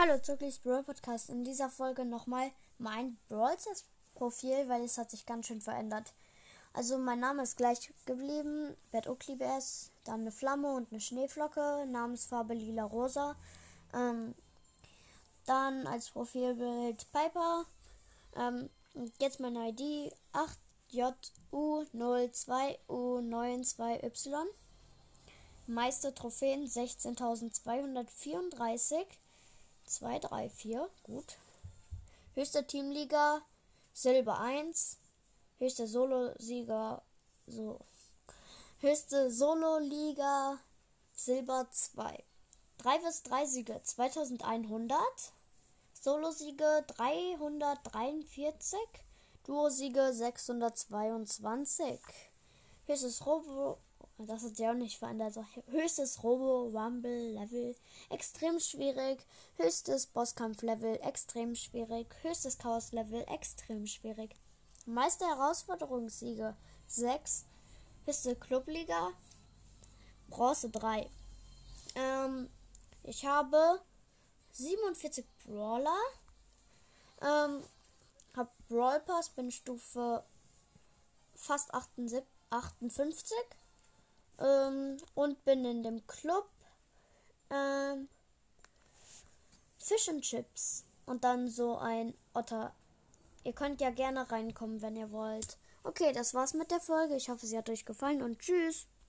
Hallo Zucklis Brawl Podcast. In dieser Folge nochmal mein Brawl Profil, weil es hat sich ganz schön verändert. Also mein Name ist gleich geblieben, Bert Oakley-Bass, dann eine Flamme und eine Schneeflocke, Namensfarbe lila-rosa. Ähm, dann als Profilbild Piper. Ähm, jetzt meine ID 8JU02U92Y. Meiste Trophäen 16.234. 2, 3, 4. Gut. Höchste Teamliga Silber 1. Höchste Solo-Sieger. So. Höchste Solo-Liga Silber 2. 3 bis 3 Siege 2100. Solo-Siege 343. Duo-Siege 622. Höchstes Robo das hat sich auch nicht verändert. Also höchstes Robo-Rumble-Level extrem schwierig. Höchstes Bosskampf-Level extrem schwierig. Höchstes Chaos-Level extrem schwierig. Meiste Herausforderungssiege 6. Höchste Clubliga Bronze 3. Ähm, ich habe 47 Brawler. Ähm, hab Brawl Pass, bin Stufe fast 58. 58 ähm, und bin in dem Club ähm, Fish and Chips und dann so ein Otter. Ihr könnt ja gerne reinkommen, wenn ihr wollt. Okay, das war's mit der Folge. Ich hoffe, sie hat euch gefallen und tschüss.